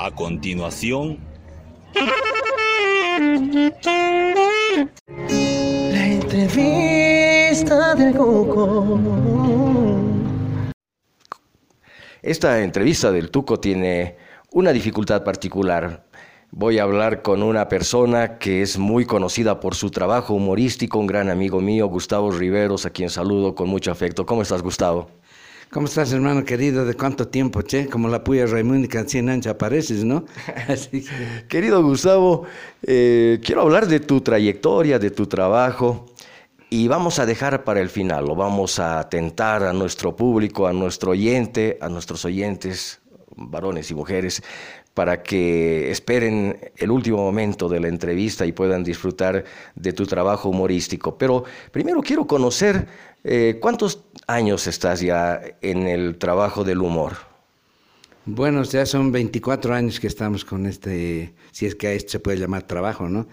A continuación... La entrevista del Cuco. Esta entrevista del Tuco tiene una dificultad particular. Voy a hablar con una persona que es muy conocida por su trabajo humorístico, un gran amigo mío, Gustavo Riveros, a quien saludo con mucho afecto. ¿Cómo estás, Gustavo? ¿Cómo estás, hermano querido? ¿De cuánto tiempo, che? Como la puya Raimúnica, 100 años apareces, ¿no? Así que... Querido Gustavo, eh, quiero hablar de tu trayectoria, de tu trabajo, y vamos a dejar para el final, lo vamos a atentar a nuestro público, a nuestro oyente, a nuestros oyentes, varones y mujeres, para que esperen el último momento de la entrevista y puedan disfrutar de tu trabajo humorístico. Pero primero quiero conocer eh, cuántos años estás ya en el trabajo del humor. Bueno, ya son 24 años que estamos con este, si es que a esto se puede llamar trabajo, ¿no?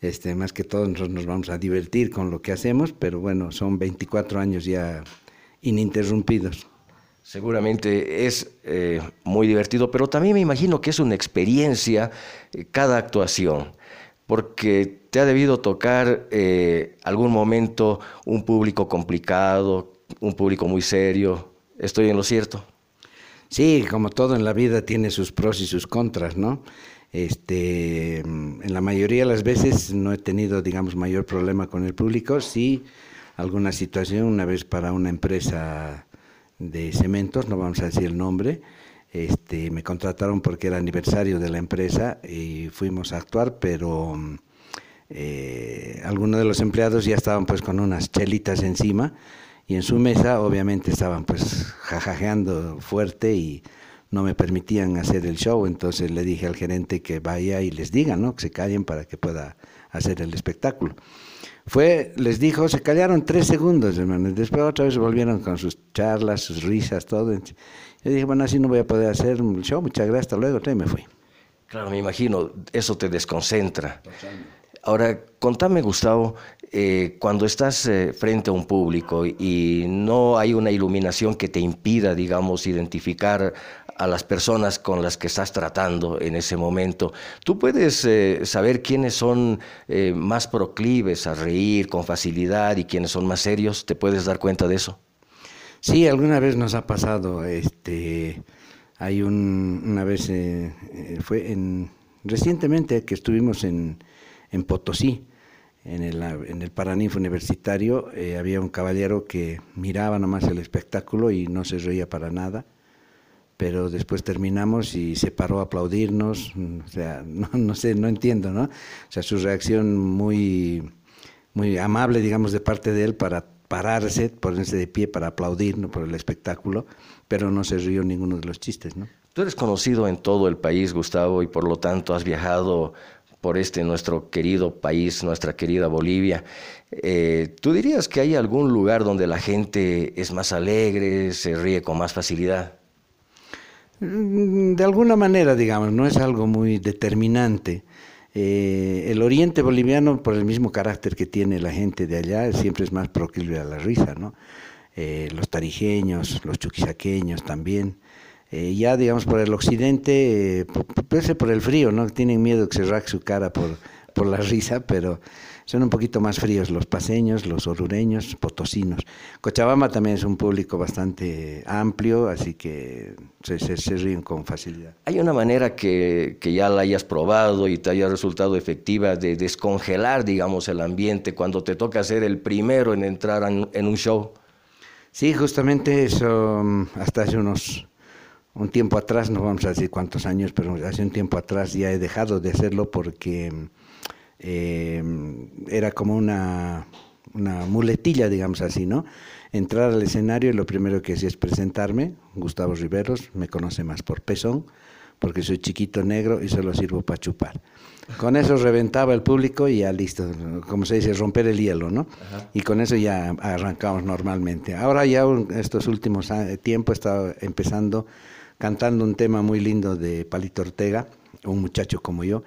Este, más que todo nosotros nos vamos a divertir con lo que hacemos, pero bueno, son 24 años ya ininterrumpidos. Seguramente es eh, muy divertido, pero también me imagino que es una experiencia eh, cada actuación, porque te ha debido tocar eh, algún momento un público complicado, un público muy serio. ¿Estoy en lo cierto? Sí, como todo en la vida tiene sus pros y sus contras, ¿no? Este, en la mayoría de las veces no he tenido, digamos, mayor problema con el público. Sí, alguna situación, una vez para una empresa de cementos, no vamos a decir el nombre, este, me contrataron porque era aniversario de la empresa y fuimos a actuar, pero eh, algunos de los empleados ya estaban pues con unas chelitas encima y en su mesa obviamente estaban pues jajajeando fuerte y no me permitían hacer el show, entonces le dije al gerente que vaya y les diga, ¿no? que se callen para que pueda hacer el espectáculo. Fue, les dijo, se callaron tres segundos, hermano. Después otra vez volvieron con sus charlas, sus risas, todo. Yo dije, bueno, así no voy a poder hacer el show, muchas gracias, hasta luego, y me fui. Claro, me imagino, eso te desconcentra. Ahora, contame, Gustavo, eh, cuando estás eh, frente a un público y no hay una iluminación que te impida, digamos, identificar a las personas con las que estás tratando en ese momento. Tú puedes eh, saber quiénes son eh, más proclives a reír con facilidad y quiénes son más serios. ¿Te puedes dar cuenta de eso? Sí, alguna vez nos ha pasado. Este, hay un, una vez, eh, fue en, recientemente que estuvimos en, en Potosí, en el, en el Paraninfo Universitario, había un caballero que miraba nomás el espectáculo y no se reía para nada pero después terminamos y se paró a aplaudirnos, o sea, no, sé, no entiendo, ¿no? O sea, su reacción muy, muy amable, digamos, de parte de él para pararse, ponerse de pie para aplaudirnos por el espectáculo, pero no se rió ninguno de los chistes, ¿no? Tú eres conocido en todo el país, Gustavo, y por lo tanto has viajado por este nuestro querido país, nuestra querida Bolivia. Eh, ¿Tú dirías que hay algún lugar donde la gente es más alegre, se ríe con más facilidad? Mm, de alguna manera, digamos, no es algo muy determinante. Eh, el oriente boliviano, por el mismo carácter que tiene la gente de allá, siempre es más proclive a la risa, ¿no? Eh, los tarijeños, los chuquisaqueños también. Eh, ya, digamos, por el occidente, por, por, el frío, ¿no? Tienen miedo que se raque su cara por, por la risa, pero son un poquito más fríos los paseños, los orureños, potosinos. Cochabamba también es un público bastante amplio, así que se, se, ríen con facilidad. ¿Hay una manera que, que, ya la hayas probado y te haya resultado efectiva de descongelar, digamos, el ambiente cuando te toca ser el primero en entrar en, en un show? Sí, justamente eso, mm, hasta hace unos un tiempo atrás, no vamos a decir cuántos años, pero hace un tiempo atrás ya he dejado de hacerlo porque mm, eh, era como una, una muletilla, digamos así, ¿no? Entrar al escenario y lo primero que hacía es presentarme, Gustavo Riveros, me conoce más por pezón, porque soy chiquito negro y solo sirvo para chupar. Con eso reventaba el público y ya listo, como se dice, romper el hielo, ¿no? Y con eso ya arrancamos normalmente. Ahora ya estos últimos tiempos he estado empezando cantando un tema muy lindo de Palito Ortega, un muchacho como yo,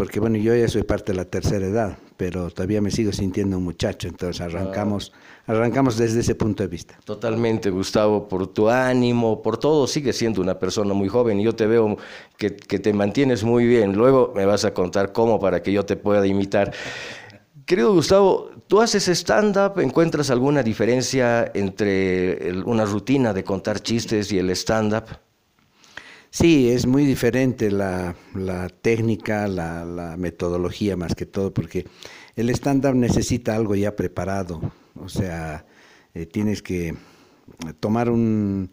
porque bueno, yo ya soy parte de la tercera edad, pero todavía me sigo sintiendo un muchacho, entonces arrancamos, arrancamos desde ese punto de vista. Totalmente, Gustavo, por tu ánimo, por todo, sigues siendo una persona muy joven y yo te veo que, que te mantienes muy bien. Luego me vas a contar cómo para que yo te pueda imitar. Querido Gustavo, ¿tú haces stand-up? ¿Encuentras alguna diferencia entre una rutina de contar chistes y el stand-up? Sí, es muy diferente la, técnica, la, metodología más que todo, porque el stand-up necesita algo ya preparado, o sea, eh, tienes que tomar un,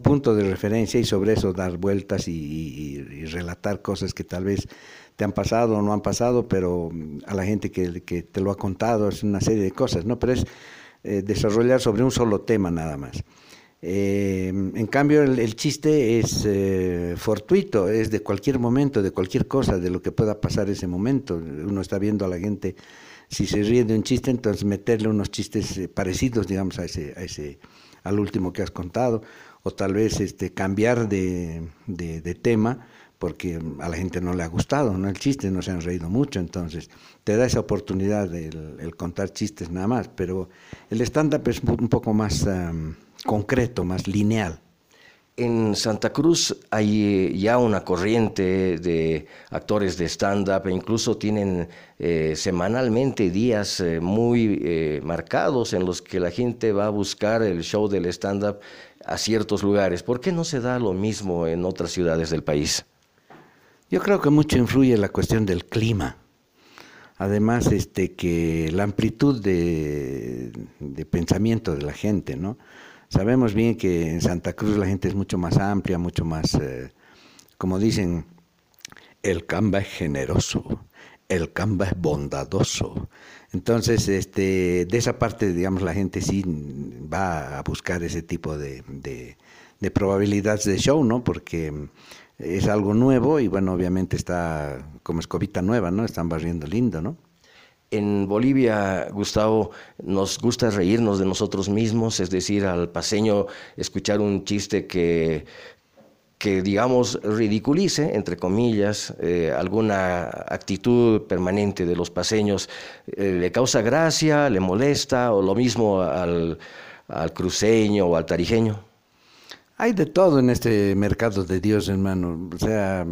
punto de referencia y sobre eso dar vueltas y, relatar cosas que tal vez te han pasado o no han pasado, pero a la gente que, te lo ha contado es una serie de cosas, ¿no? Pero es eh, desarrollar sobre un solo tema nada más. Eh, en cambio, el, chiste es eh, fortuito, es de cualquier momento, de cualquier cosa, de lo que pueda pasar ese momento. Uno está viendo a la gente, si se ríe de un chiste, entonces meterle unos chistes eh, parecidos, digamos, a ese, a ese, al último que has contado, o tal vez este, cambiar de, de, tema porque a la gente no le ha gustado, ¿no? El chiste no se han reído mucho, entonces te da esa oportunidad el, contar chistes nada más, pero el stand-up es un poco más concreto, más lineal. En Santa Cruz hay eh, ya una corriente de actores de stand-up e incluso tienen eh, semanalmente días eh, muy marcados en los que la gente va a buscar el show del stand-up a ciertos lugares. ¿Por qué no se da lo mismo en otras ciudades del país? Yo creo que mucho influye la cuestión del clima. Además, este, que la amplitud de, de pensamiento de la gente, ¿no? Sabemos bien que en Santa Cruz la gente es mucho más amplia, mucho más, eh, como dicen, el Camba es generoso, el Camba es bondadoso. Entonces, este, de esa parte, digamos, la gente sí va a buscar ese tipo de, de probabilidades de show, ¿no? Porque es algo nuevo y, bueno, obviamente está como escobita nueva, ¿no? Están barriendo lindo, ¿no? En Bolivia, Gustavo, nos gusta reírnos de nosotros mismos, es decir, al paseño escuchar un chiste que, que digamos, ridiculice, entre comillas, eh, alguna actitud permanente de los paseños, eh, le causa gracia, le molesta, o lo mismo al, al cruceño o al tarijeño. Hay de todo en este mercado de Dios, hermano. O sea,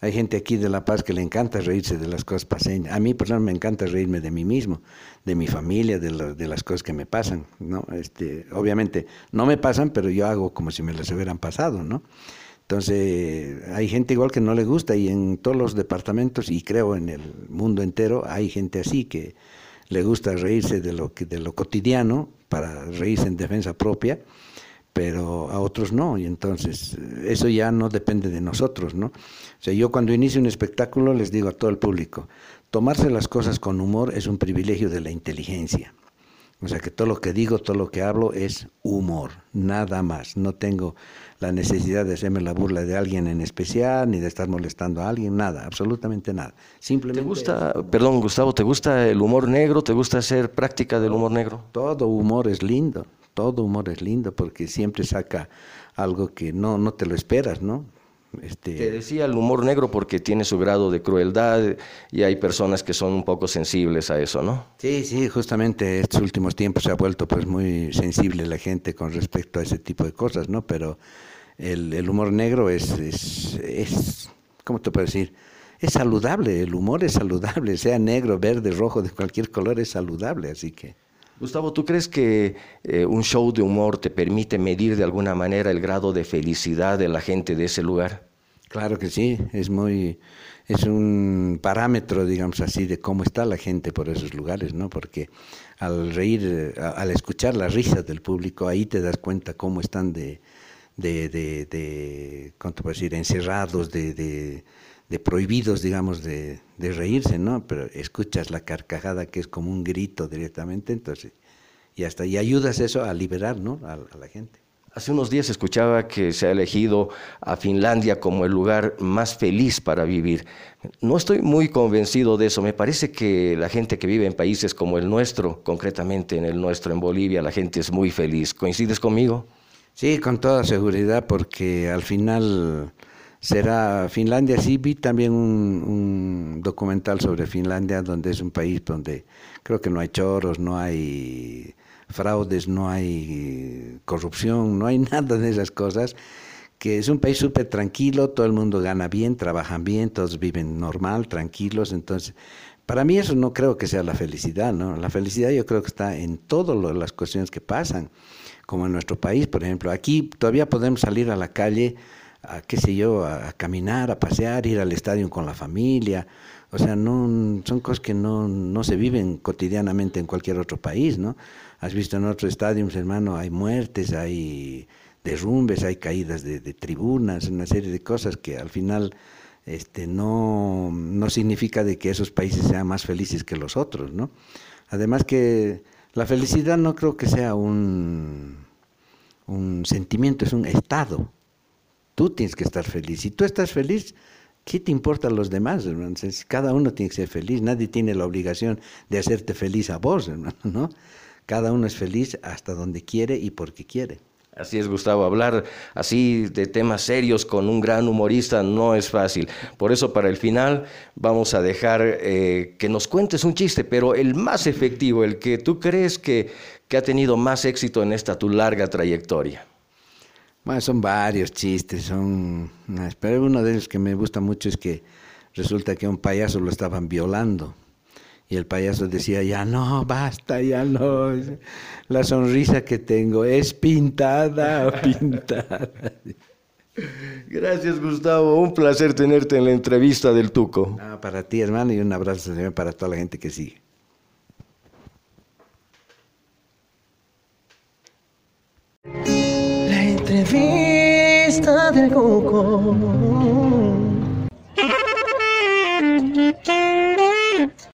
hay gente aquí de La Paz que le encanta reírse de las cosas paseñas. A mí, por ejemplo, me encanta reírme de mí mismo, de mi familia, de, las cosas que me pasan, ¿no? Este, obviamente, no me pasan, pero yo hago como si me las hubieran pasado, ¿no? Entonces, hay gente igual que no le gusta y en todos los departamentos, y creo en el mundo entero, hay gente así que le gusta reírse de lo cotidiano para reírse en defensa propia pero a otros no, y entonces eso ya no depende de nosotros, ¿no? O sea, yo cuando inicio un espectáculo les digo a todo el público, tomarse las cosas con humor es un privilegio de la inteligencia. O sea, que todo lo que digo, todo lo que hablo es humor, nada más. No tengo la necesidad de hacerme la burla de alguien en especial, ni de estar molestando a alguien, nada, absolutamente nada. Simplemente ¿Te gusta, perdón Gustavo, ¿te gusta el humor negro? ¿Te gusta hacer práctica del humor negro? Todo humor es lindo, todo humor es lindo porque siempre saca algo que no, no te lo esperas, ¿no? Este... Te decía el humor negro porque tiene su grado de crueldad y hay personas que son un poco sensibles a eso, ¿no? Sí, sí, justamente estos últimos tiempos se ha vuelto pues muy sensible la gente con respecto a ese tipo de cosas, ¿no? Pero el, el humor negro es, es, es, ¿cómo te puedo decir? Es saludable, el humor es saludable, sea negro, verde, rojo, de cualquier color, es saludable, así que... Gustavo, ¿tú crees que eh, un show de humor te permite medir de alguna manera el grado de felicidad de la gente de ese lugar? Claro que sí, es muy, es un parámetro, digamos así, de cómo está la gente por esos lugares, ¿no? Porque al reír, al escuchar las risas del público, ahí te das cuenta cómo están de, de, de, de ¿cómo te puedo decir?, encerrados, de, de de prohibidos, digamos, de, de, reírse, ¿no? Pero escuchas la carcajada que es como un grito directamente, entonces, y hasta y ayudas eso a liberar, ¿no? A, la gente. Hace unos días escuchaba que se ha elegido a Finlandia como el lugar más feliz para vivir. No estoy muy convencido de eso. Me parece que la gente que vive en países como el nuestro, concretamente en el nuestro, en Bolivia, la gente es muy feliz. ¿Coincides conmigo? Sí, con toda seguridad, porque al final será Finlandia. Sí, vi también un, documental sobre Finlandia, donde es un país donde creo que no hay choros, no hay fraudes, no hay corrupción, no hay nada de esas cosas que es un país súper tranquilo, todo el mundo gana bien, trabajan bien, todos viven normal, tranquilos, entonces para mí eso no creo que sea la felicidad, ¿no? La felicidad yo creo que está en todas las cuestiones que pasan, como en nuestro país, por ejemplo. Aquí todavía podemos salir a la calle, a qué sé yo, a, caminar, a pasear, ir al estadio con la familia. O sea, no, son cosas que no, no se viven cotidianamente en cualquier otro país, ¿no? Has visto en otros estadios, hermano, hay muertes, hay derrumbes, hay caídas de, tribunas, una serie de cosas que al final este, no, no, significa de que esos países sean más felices que los otros, ¿no? Además que la felicidad no creo que sea un, un sentimiento, es un estado. Tú tienes que estar feliz. Si tú estás feliz, ¿qué te importa a los demás, hermano? Cada uno tiene que ser feliz. Nadie tiene la obligación de hacerte feliz a vos, hermano, ¿no? Cada uno es feliz hasta donde quiere y porque quiere. Así es, Gustavo, hablar así de temas serios con un gran humorista no es fácil. Por eso para el final vamos a dejar eh, que nos cuentes un chiste, pero el más efectivo, el que tú crees que, que ha tenido más éxito en esta tu larga trayectoria. Bueno, son varios chistes, son... Pero uno de ellos que me gusta mucho es que resulta que un payaso lo estaban violando. Y el payaso decía, ya no, basta, ya no. La sonrisa que tengo es pintada, pintada. Gracias, Gustavo. Un placer tenerte en la entrevista del Tuco. Ah, para ti, hermano, y un abrazo también para toda la gente que sigue. La entrevista del Tuco.